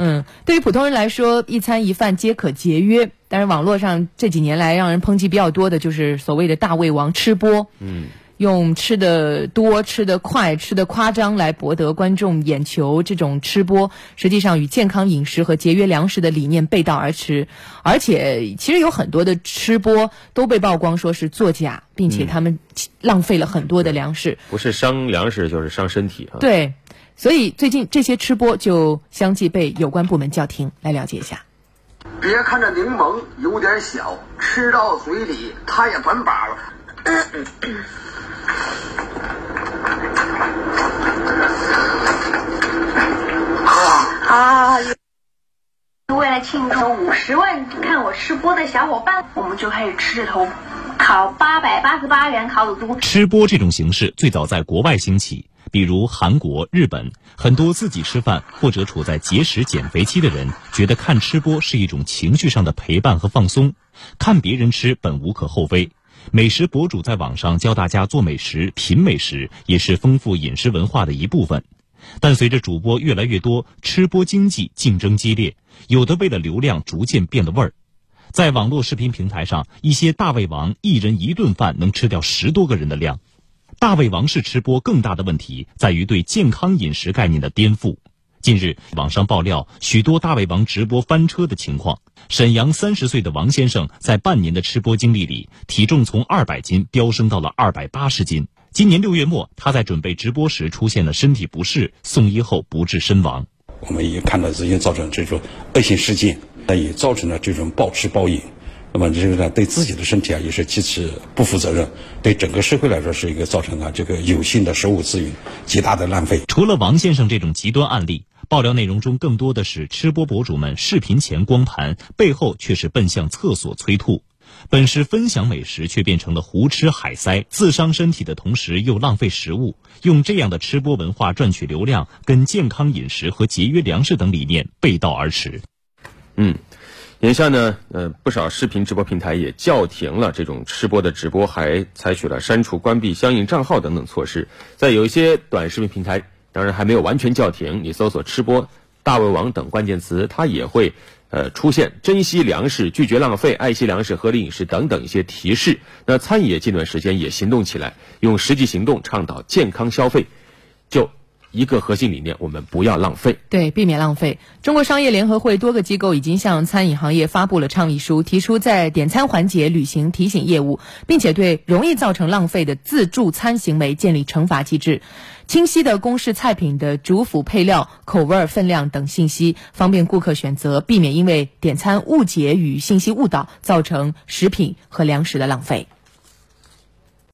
嗯，对于普通人来说，一餐一饭皆可节约。但是网络上这几年来让人抨击比较多的就是所谓的大胃王吃播。嗯。用吃的多、吃的快、吃的夸张来博得观众眼球，这种吃播实际上与健康饮食和节约粮食的理念背道而驰。而且，其实有很多的吃播都被曝光说是作假，并且他们浪费了很多的粮食。不是伤粮食，就是伤身体啊。对，所以最近这些吃播就相继被有关部门叫停。来了解一下。别看这柠檬有点小，吃到嘴里它也管饱了。啊！为了庆祝五十万看我吃播的小伙伴，我们就开始吃这头烤八百八十八元烤乳猪。吃播这种形式最早在国外兴起，比如韩国、日本，很多自己吃饭或者处在节食减肥期的人，觉得看吃播是一种情绪上的陪伴和放松，看别人吃本无可厚非。美食博主在网上教大家做美食、品美食，也是丰富饮食文化的一部分。但随着主播越来越多，吃播经济竞争激烈，有的为了流量逐渐变了味儿。在网络视频平台上，一些大胃王一人一顿饭能吃掉十多个人的量。大胃王式吃播更大的问题在于对健康饮食概念的颠覆。近日，网上爆料许多大胃王直播翻车的情况。沈阳三十岁的王先生在半年的吃播经历里，体重从二百斤飙升到了二百八十斤。今年六月末，他在准备直播时出现了身体不适，送医后不治身亡。我们也看到这些造成这种恶性事件，那也造成了这种暴吃暴饮。那么这个呢，对自己的身体啊，也是极其不负责任；对整个社会来说，是一个造成了这个有限的食物资源极大的浪费。除了王先生这种极端案例。爆料内容中更多的是吃播博主们视频前光盘，背后却是奔向厕所催吐。本是分享美食，却变成了胡吃海塞，自伤身体的同时又浪费食物。用这样的吃播文化赚取流量，跟健康饮食和节约粮食等理念背道而驰。嗯，眼下呢，呃，不少视频直播平台也叫停了这种吃播的直播，还采取了删除、关闭相应账号等等措施。在有一些短视频平台。当然还没有完全叫停，你搜索“吃播”“大胃王”等关键词，它也会呃出现珍惜粮食、拒绝浪费、爱惜粮食、合理饮食等等一些提示。那餐饮业近段时间也行动起来，用实际行动倡导健康消费。就一个核心理念，我们不要浪费，对，避免浪费。中国商业联合会多个机构已经向餐饮行业发布了倡议书，提出在点餐环节履行提醒业务，并且对容易造成浪费的自助餐行为建立惩罚机制。清晰的公示菜品的主辅配料、口味、分量等信息，方便顾客选择，避免因为点餐误解与信息误导造成食品和粮食的浪费。